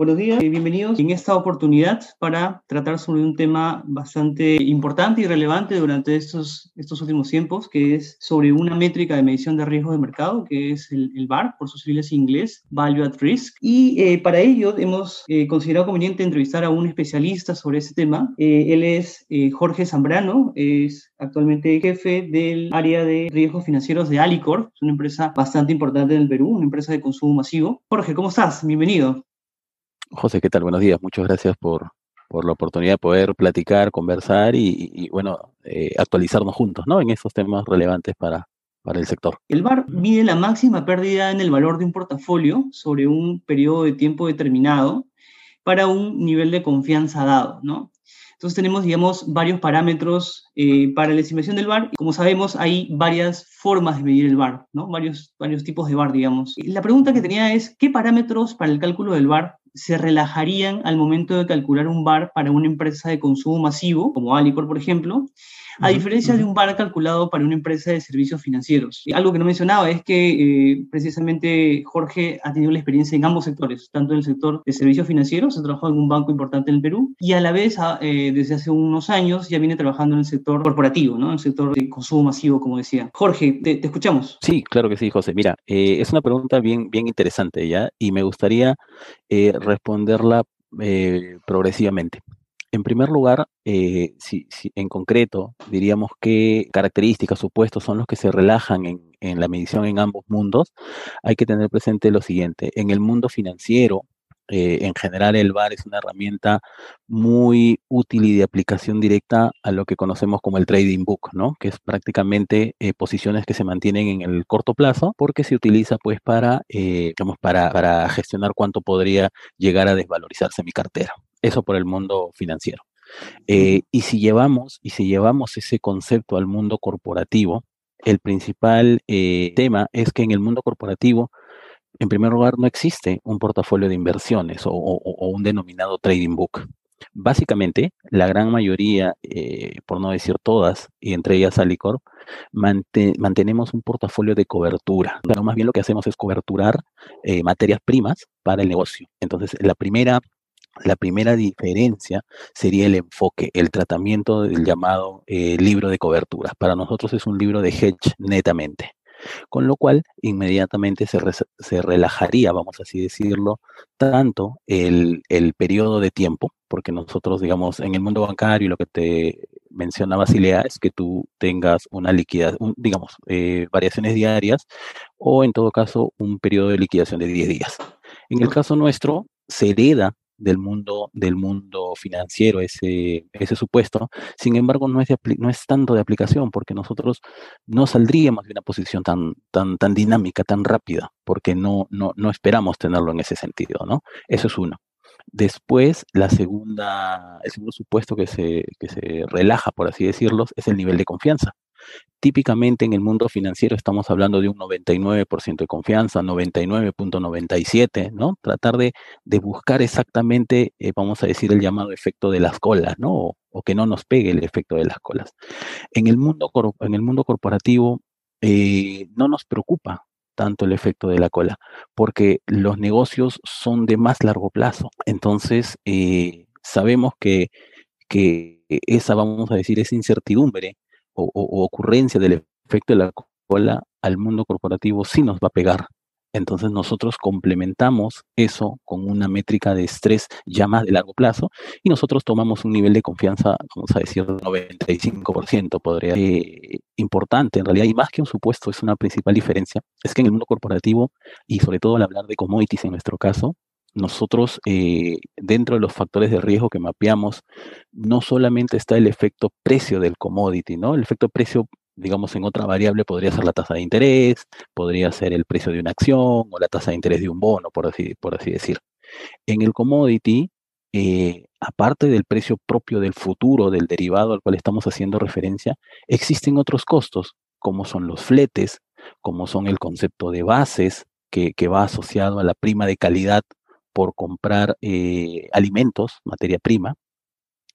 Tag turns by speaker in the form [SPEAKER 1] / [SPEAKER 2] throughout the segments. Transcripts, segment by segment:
[SPEAKER 1] Buenos días y bienvenidos en esta oportunidad para tratar sobre un tema bastante importante y relevante durante estos, estos últimos tiempos, que es sobre una métrica de medición de riesgo de mercado, que es el, el VAR, por sus siglas en inglés, Value at Risk. Y eh, para ello hemos eh, considerado conveniente entrevistar a un especialista sobre ese tema. Eh, él es Jorge Zambrano, es actualmente jefe del área de riesgos financieros de Alicor, es una empresa bastante importante en el Perú, una empresa de consumo masivo. Jorge, ¿cómo estás? Bienvenido.
[SPEAKER 2] José, ¿qué tal? Buenos días. Muchas gracias por, por la oportunidad de poder platicar, conversar y, bueno, eh, actualizarnos juntos, ¿no? En esos temas relevantes para, para el sector.
[SPEAKER 1] El VAR mide la máxima pérdida en el valor de un portafolio sobre un periodo de tiempo determinado para un nivel de confianza dado, ¿no? Entonces tenemos, digamos, varios parámetros eh, para la estimación del VAR. Como sabemos, hay varias formas de medir el VAR, ¿no? Varios, varios tipos de VAR, digamos. La pregunta que tenía es, ¿qué parámetros para el cálculo del VAR se relajarían al momento de calcular un VAR para una empresa de consumo masivo, como Alicor, por ejemplo, a diferencia de un VAR calculado para una empresa de servicios financieros. Algo que no mencionaba es que eh, precisamente Jorge ha tenido la experiencia en ambos sectores, tanto en el sector de servicios financieros, ha trabajado en un banco importante en el Perú, y a la vez, ah, eh, desde hace unos años, ya viene trabajando en el sector corporativo, ¿no? en el sector de consumo masivo, como decía. Jorge, te, escuchamos.
[SPEAKER 2] Sí, claro que sí, José. Mira, eh, es una pregunta bien, bien interesante ya, y me gustaría responderla progresivamente. En primer lugar, eh, si, en concreto diríamos qué características, supuestos son los que se relajan en, la medición en ambos mundos, hay que tener presente lo siguiente. En el mundo financiero, eh, en general el VAR es una herramienta muy útil y de aplicación directa a lo que conocemos como el trading book, ¿no? Que es prácticamente eh, posiciones que se mantienen en el corto plazo porque se utiliza pues para, digamos, para gestionar cuánto podría llegar a desvalorizarse mi cartera. Eso por el mundo financiero. Eh, y si llevamos, y si llevamos ese concepto al mundo corporativo, el principal eh, tema es que en el mundo corporativo, en primer lugar, no existe un portafolio de inversiones o, un denominado trading book. Básicamente, la gran mayoría, eh, por no decir todas, y entre ellas Alicor, mantenemos un portafolio de cobertura. Pero más bien lo que hacemos es coberturar materias primas para el negocio. Entonces, la primera la primera diferencia sería el enfoque, el tratamiento del llamado eh, libro de coberturas. Para nosotros es un libro de hedge netamente, con lo cual inmediatamente se, relajaría, vamos así decirlo, tanto el, periodo de tiempo, porque nosotros, digamos, en el mundo bancario, lo que te mencionaba Silea es que tú tengas una liquidez, digamos, eh, variaciones diarias o en todo caso un periodo de liquidación de 10 días. En el caso nuestro, se hereda del mundo, del mundo financiero, ese, ese supuesto. Sin embargo, no es, no es tanto de aplicación, porque nosotros no saldríamos de una posición tan, tan, tan dinámica, tan rápida, porque no, no, no esperamos tenerlo en ese sentido, ¿no? Eso es uno. Después, la segunda, el segundo supuesto que se, que se relaja, por así decirlo, es el nivel de confianza. Típicamente en el mundo financiero estamos hablando de un 99% de confianza, 99.97, ¿no? Tratar de, buscar exactamente, eh, vamos a decir, el llamado efecto de las colas, ¿no? O, que no nos pegue el efecto de las colas. En el mundo, en el mundo corporativo eh, no nos preocupa tanto el efecto de la cola, porque los negocios son de más largo plazo. Entonces, eh, sabemos que, que esa, vamos a decir, esa incertidumbre o, ocurrencia del efecto de la cola al mundo corporativo sí nos va a pegar. Entonces nosotros complementamos eso con una métrica de estrés ya más de largo plazo y nosotros tomamos un nivel de confianza, vamos a decir, 95%, podría eh, importante en realidad, y más que un supuesto, es una principal diferencia, es que en el mundo corporativo y sobre todo al hablar de commodities en nuestro caso, nosotros eh, dentro de los factores de riesgo que mapeamos, no solamente está el efecto precio del commodity, ¿no? El efecto precio, digamos, en otra variable podría ser la tasa de interés, podría ser el precio de una acción o la tasa de interés de un bono, por así, por así decir. En el commodity, eh, aparte del precio propio del futuro, del derivado al cual estamos haciendo referencia, existen otros costos, como son los fletes, como son el concepto de bases, que, que va asociado a la prima de calidad por comprar eh, alimentos, materia prima,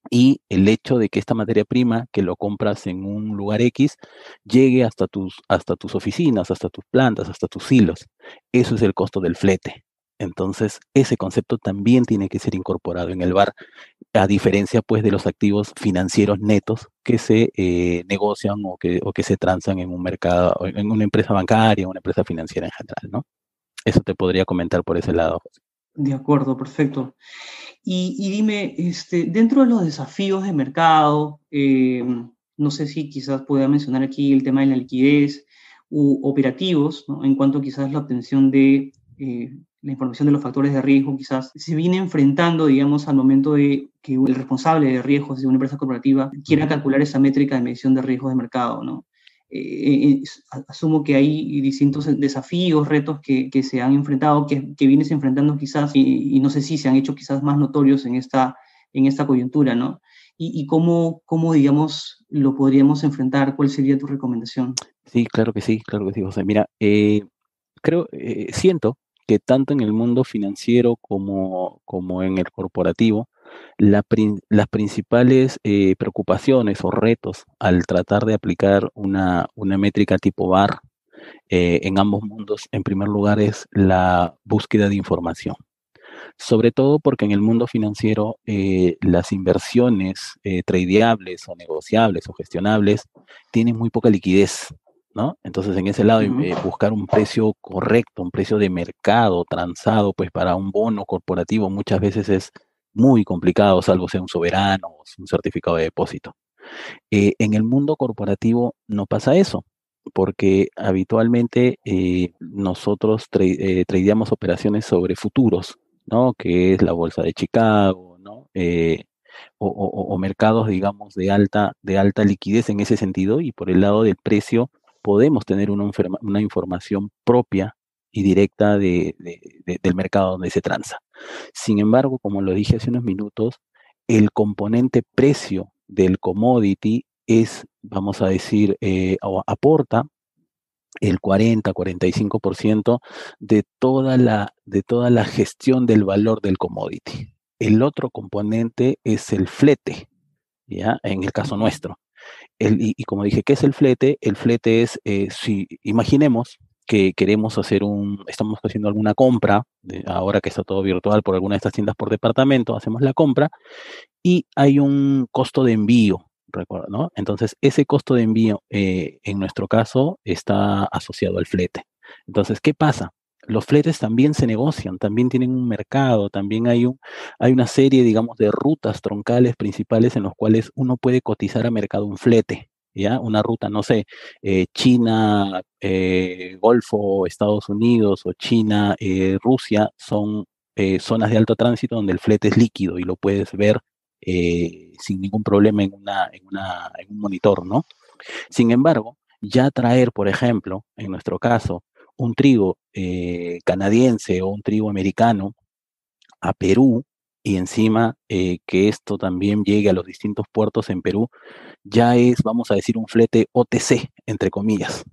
[SPEAKER 2] y el hecho de que esta materia prima que lo compras en un lugar X llegue hasta tus, hasta tus oficinas, hasta tus plantas, hasta tus hilos. Eso es el costo del flete. Entonces, ese concepto también tiene que ser incorporado en el VAR, a diferencia pues de los activos financieros netos que se eh, negocian o que, o que se transan en un mercado, en una empresa bancaria, una empresa financiera en general, ¿no? Eso te podría comentar por ese lado, José.
[SPEAKER 1] De acuerdo, perfecto. Y, dime, este, dentro de los desafíos de mercado, eh, no sé si quizás pueda mencionar aquí el tema de la liquidez u operativos, ¿no? en cuanto quizás la obtención de eh, la información de los factores de riesgo, quizás se viene enfrentando, digamos, al momento de que el responsable de riesgos de una empresa corporativa quiera calcular esa métrica de medición de riesgos de mercado, ¿no? Eh, asumo que hay distintos desafíos, retos que, que se han enfrentado, que, que, vienes enfrentando quizás, y, no sé si se han hecho quizás más notorios en esta, en esta coyuntura, ¿no? Y, y, cómo, cómo, digamos, lo podríamos enfrentar, ¿cuál sería tu recomendación?
[SPEAKER 2] Sí, claro que sí, claro que sí, José. Mira, eh, creo, eh, siento que tanto en el mundo financiero como, como en el corporativo, las principales eh, preocupaciones o retos al tratar de aplicar una, métrica tipo VAR eh, en ambos mundos, en primer lugar, es la búsqueda de información. Sobre todo porque en el mundo financiero eh, las inversiones tradeables o negociables o gestionables tienen muy poca liquidez. ¿no? Entonces, en ese lado, eh, buscar un precio correcto, un precio de mercado transado, pues para un bono corporativo muchas veces es muy complicado, salvo sea un soberano o un certificado de depósito. Eh, en el mundo corporativo no pasa eso, porque habitualmente eh, nosotros tradeamos operaciones sobre futuros, ¿no? Que es la bolsa de Chicago, ¿no? o, o, mercados, digamos, de alta, de alta liquidez en ese sentido, y por el lado del precio, podemos tener una, una información propia y directa de, del mercado donde se transa. Sin embargo, como lo dije hace unos minutos, el componente precio del commodity es, vamos a decir, eh, aporta el 40-45% de toda la de toda la gestión del valor del commodity. El otro componente es el flete, ¿ya? En el caso nuestro y, como dije, ¿qué es el flete? El flete es, eh, si imaginemos que queremos hacer un, estamos haciendo alguna compra, ahora que está todo virtual por alguna de estas tiendas por departamento, hacemos la compra y hay un costo de envío, ¿no? Entonces, ese costo de envío, eh, en nuestro caso, está asociado al flete. Entonces, ¿qué pasa? los fletes también se negocian, también tienen un mercado, también hay, un, hay una serie, digamos, de rutas troncales principales en los cuales uno puede cotizar a mercado un flete, ¿ya? Una ruta, no sé, eh, China, eh, Golfo, Estados Unidos o China, eh, Rusia, son zonas de alto tránsito donde el flete es líquido y lo puedes ver sin ningún problema en, una, en, una, en un monitor, ¿no? Sin embargo, ya traer, por ejemplo, en nuestro caso, un trigo canadiense o un trigo americano a Perú y encima eh, que esto también llegue a los distintos puertos en Perú, ya es, vamos a decir, un flete OTC, entre comillas.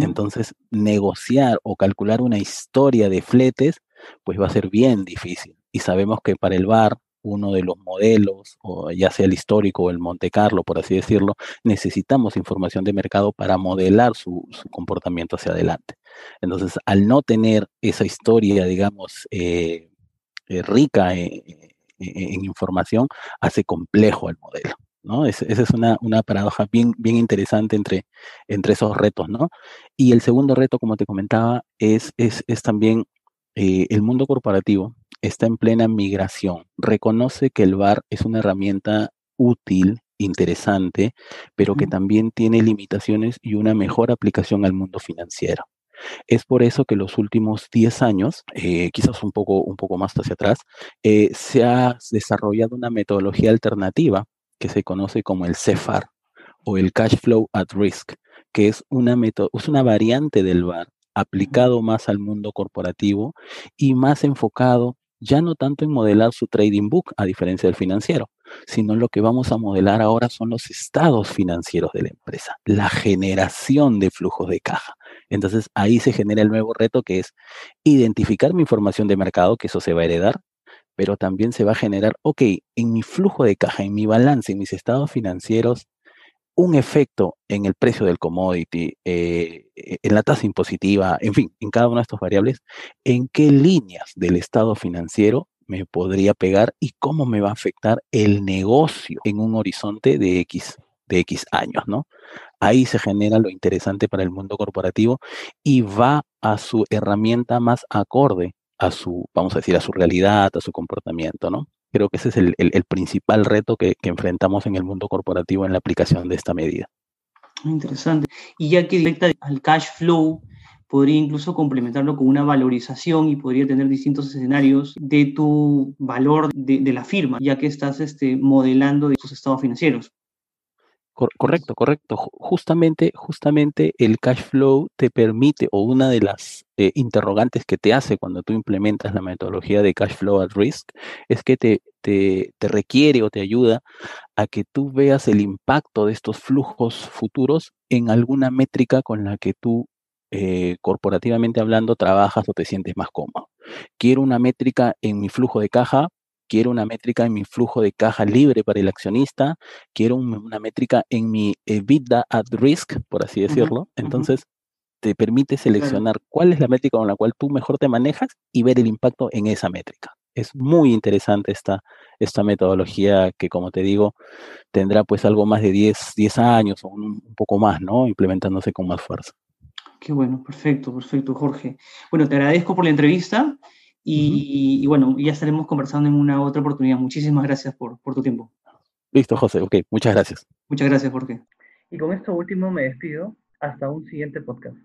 [SPEAKER 2] Entonces, negociar o calcular una historia de fletes, pues va a ser bien difícil. Y sabemos que para el bar uno de los modelos, o ya sea el histórico o el Monte Carlo, por así decirlo, necesitamos información de mercado para modelar su, comportamiento hacia adelante. Entonces, al no tener esa historia, digamos, eh, eh, rica en información, hace complejo el modelo. ¿no? esa es una, paradoja bien, bien interesante entre, entre esos retos, ¿no? Y el segundo reto, como te comentaba, es, es, es también eh, el mundo corporativo está en plena migración. Reconoce que el VAR es una herramienta útil, interesante, pero que también tiene limitaciones y una mejor aplicación al mundo financiero. Es por eso que los últimos 10 años, eh, quizás un poco, un poco más hacia atrás, eh, se ha desarrollado una metodología alternativa que se conoce como el CEFAR o el Cash Flow at Risk, que es una, es una variante del VAR aplicado más al mundo corporativo y más enfocado ya no tanto en modelar su trading book, a diferencia del financiero, sino lo que vamos a modelar ahora son los estados financieros de la empresa, la generación de flujos de caja. Entonces ahí se genera el nuevo reto que es identificar mi información de mercado, que eso se va a heredar, pero también se va a generar, ok, en mi flujo de caja, en mi balance, en mis estados financieros, un efecto en el precio del commodity, eh, en la tasa impositiva, en fin, en cada una de estas variables, en qué líneas del estado financiero me podría pegar y cómo me va a afectar el negocio en un horizonte de X, de X años, ¿no? Ahí se genera lo interesante para el mundo corporativo y va a su herramienta más acorde a su, vamos a decir, a su realidad, a su comportamiento, ¿no? Creo que ese es el, principal reto que, enfrentamos en el mundo corporativo en la aplicación de esta medida.
[SPEAKER 1] Interesante. Y ya que directa al cash flow, podría incluso complementarlo con una valorización y podría tener distintos escenarios de tu valor de, la firma, ya que estás este, modelando tus estados financieros
[SPEAKER 2] correcto, correcto. Justamente, justamente el cash flow te permite, o una de las eh, interrogantes que te hace cuando tú implementas la metodología de cash flow at risk, es que te, te, requiere o te ayuda a que tú veas el impacto de estos flujos futuros en alguna métrica con la que tú eh, corporativamente hablando trabajas o te sientes más cómodo. Quiero una métrica en mi flujo de caja quiero una métrica en mi flujo de caja libre para el accionista, quiero una métrica en mi EBITDA at risk, por así decirlo. Entonces, te permite seleccionar cuál es la métrica con la cual tú mejor te manejas y ver el impacto en esa métrica. Es muy interesante esta, esta metodología que, como te digo, tendrá pues algo más de 10, 10 años o un, un poco más, ¿no? Implementándose con más fuerza.
[SPEAKER 1] Qué bueno, perfecto, perfecto, Jorge. Bueno, te agradezco por la entrevista. Y, bueno, ya estaremos conversando en una otra oportunidad. Muchísimas gracias por, por tu tiempo.
[SPEAKER 2] Listo, José. Ok, muchas gracias.
[SPEAKER 1] Muchas gracias, Jorge. Y con esto último me despido. Hasta un siguiente podcast.